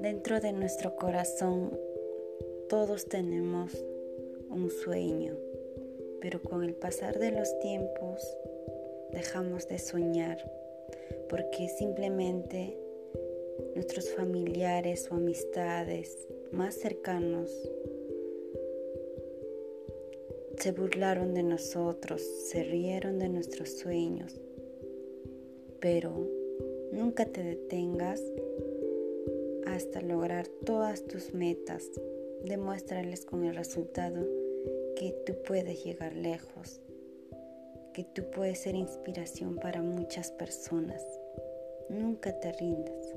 Dentro de nuestro corazón todos tenemos un sueño, pero con el pasar de los tiempos dejamos de soñar porque simplemente nuestros familiares o amistades más cercanos se burlaron de nosotros, se rieron de nuestros sueños, pero nunca te detengas hasta lograr todas tus metas. Demuéstrales con el resultado que tú puedes llegar lejos, que tú puedes ser inspiración para muchas personas. Nunca te rindas.